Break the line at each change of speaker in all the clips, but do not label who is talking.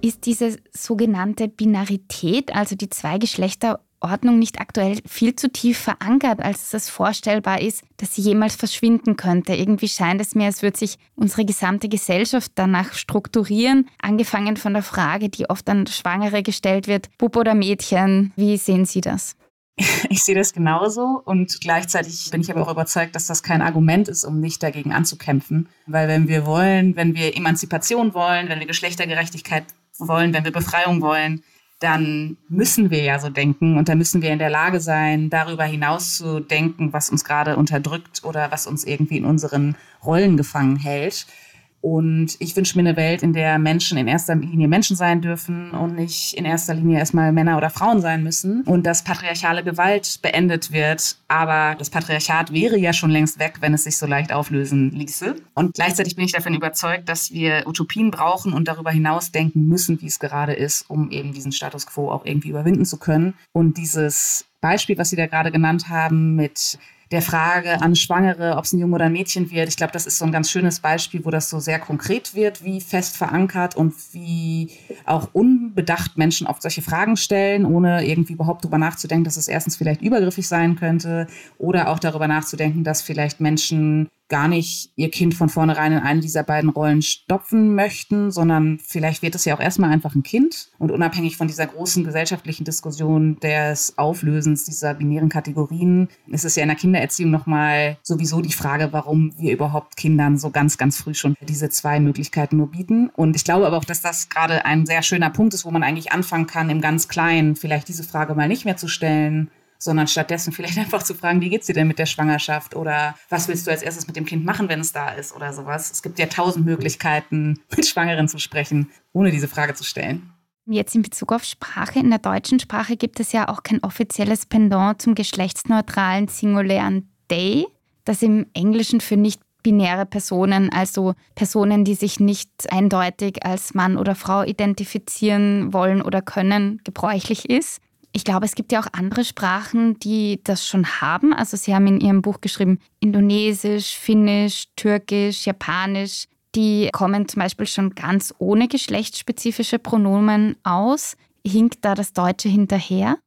Ist diese sogenannte Binarität, also die Zweigeschlechterordnung, nicht aktuell viel zu tief verankert, als es vorstellbar ist, dass sie jemals verschwinden könnte? Irgendwie scheint es mir, als würde sich unsere gesamte Gesellschaft danach strukturieren, angefangen von der Frage, die oft an Schwangere gestellt wird, Bub oder Mädchen. Wie sehen Sie das?
Ich sehe das genauso und gleichzeitig bin ich aber auch überzeugt, dass das kein Argument ist, um nicht dagegen anzukämpfen. Weil wenn wir wollen, wenn wir Emanzipation wollen, wenn wir Geschlechtergerechtigkeit wollen, wenn wir Befreiung wollen, dann müssen wir ja so denken und dann müssen wir in der Lage sein, darüber hinaus zu denken, was uns gerade unterdrückt oder was uns irgendwie in unseren Rollen gefangen hält. Und ich wünsche mir eine Welt, in der Menschen in erster Linie Menschen sein dürfen und nicht in erster Linie erstmal Männer oder Frauen sein müssen und dass patriarchale Gewalt beendet wird. Aber das Patriarchat wäre ja schon längst weg, wenn es sich so leicht auflösen ließe. Und gleichzeitig bin ich davon überzeugt, dass wir Utopien brauchen und darüber hinaus denken müssen, wie es gerade ist, um eben diesen Status quo auch irgendwie überwinden zu können. Und dieses Beispiel, was Sie da gerade genannt haben, mit der Frage an Schwangere, ob es ein Junge oder ein Mädchen wird. Ich glaube, das ist so ein ganz schönes Beispiel, wo das so sehr konkret wird, wie fest verankert und wie auch unbedacht Menschen oft solche Fragen stellen, ohne irgendwie überhaupt darüber nachzudenken, dass es erstens vielleicht übergriffig sein könnte oder auch darüber nachzudenken, dass vielleicht Menschen gar nicht ihr Kind von vornherein in eine dieser beiden Rollen stopfen möchten, sondern vielleicht wird es ja auch erstmal einfach ein Kind. Und unabhängig von dieser großen gesellschaftlichen Diskussion des Auflösens dieser binären Kategorien ist es ja in der Kindererziehung nochmal sowieso die Frage, warum wir überhaupt Kindern so ganz, ganz früh schon diese zwei Möglichkeiten nur bieten. Und ich glaube aber auch, dass das gerade ein sehr schöner Punkt ist, wo man eigentlich anfangen kann, im ganz Kleinen vielleicht diese Frage mal nicht mehr zu stellen, sondern stattdessen vielleicht einfach zu fragen, wie geht's dir denn mit der Schwangerschaft oder was willst du als erstes mit dem Kind machen, wenn es da ist oder sowas. Es gibt ja tausend Möglichkeiten, mit Schwangeren zu sprechen, ohne diese Frage zu stellen.
Jetzt in Bezug auf Sprache. In der deutschen Sprache gibt es ja auch kein offizielles Pendant zum geschlechtsneutralen singulären Day, das im Englischen für nicht binäre Personen, also Personen, die sich nicht eindeutig als Mann oder Frau identifizieren wollen oder können, gebräuchlich ist. Ich glaube, es gibt ja auch andere Sprachen, die das schon haben. Also Sie haben in Ihrem Buch geschrieben, Indonesisch, Finnisch, Türkisch, Japanisch. Die kommen zum Beispiel schon ganz ohne geschlechtsspezifische Pronomen aus. Hinkt da das Deutsche hinterher?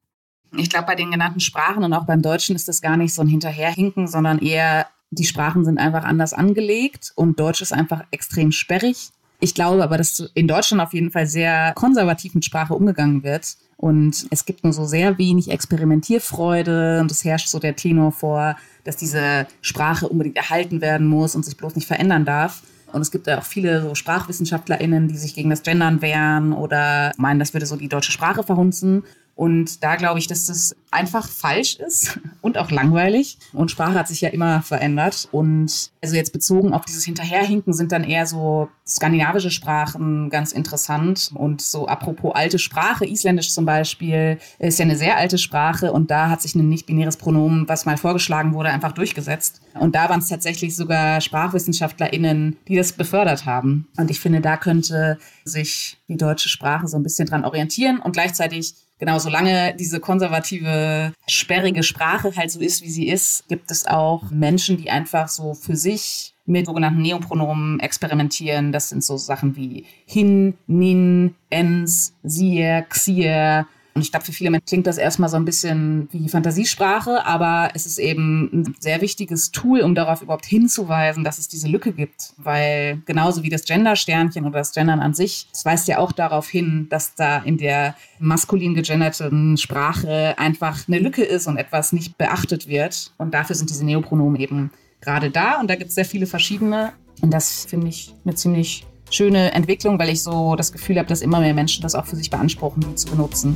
Ich glaube, bei den genannten Sprachen und auch beim Deutschen ist das gar nicht so ein Hinterherhinken, sondern eher, die Sprachen sind einfach anders angelegt und Deutsch ist einfach extrem sperrig. Ich glaube aber, dass in Deutschland auf jeden Fall sehr konservativ mit Sprache umgegangen wird. Und es gibt nur so sehr wenig Experimentierfreude und es herrscht so der Tenor vor, dass diese Sprache unbedingt erhalten werden muss und sich bloß nicht verändern darf. Und es gibt ja auch viele so SprachwissenschaftlerInnen, die sich gegen das Gendern wehren oder meinen, das würde so die deutsche Sprache verhunzen. Und da glaube ich, dass das einfach falsch ist und auch langweilig. Und Sprache hat sich ja immer verändert. Und also jetzt bezogen auf dieses Hinterherhinken sind dann eher so skandinavische Sprachen ganz interessant. Und so apropos alte Sprache, Isländisch zum Beispiel, ist ja eine sehr alte Sprache. Und da hat sich ein nicht-binäres Pronomen, was mal vorgeschlagen wurde, einfach durchgesetzt. Und da waren es tatsächlich sogar SprachwissenschaftlerInnen, die das befördert haben. Und ich finde, da könnte sich die deutsche Sprache so ein bisschen dran orientieren und gleichzeitig genau, solange diese konservative, sperrige Sprache halt so ist, wie sie ist, gibt es auch Menschen, die einfach so für sich mit sogenannten Neopronomen experimentieren. Das sind so Sachen wie hin, nin, ens, sier, xier, und ich glaube, für viele Menschen klingt das erstmal so ein bisschen wie Fantasiesprache, aber es ist eben ein sehr wichtiges Tool, um darauf überhaupt hinzuweisen, dass es diese Lücke gibt. Weil genauso wie das Gender-Sternchen oder das Gendern an sich, es weist ja auch darauf hin, dass da in der maskulin gegenderten Sprache einfach eine Lücke ist und etwas nicht beachtet wird. Und dafür sind diese Neopronomen eben gerade da. Und da gibt es sehr viele verschiedene. Und das finde ich eine ziemlich schöne Entwicklung, weil ich so das Gefühl habe, dass immer mehr Menschen das auch für sich beanspruchen, die zu benutzen.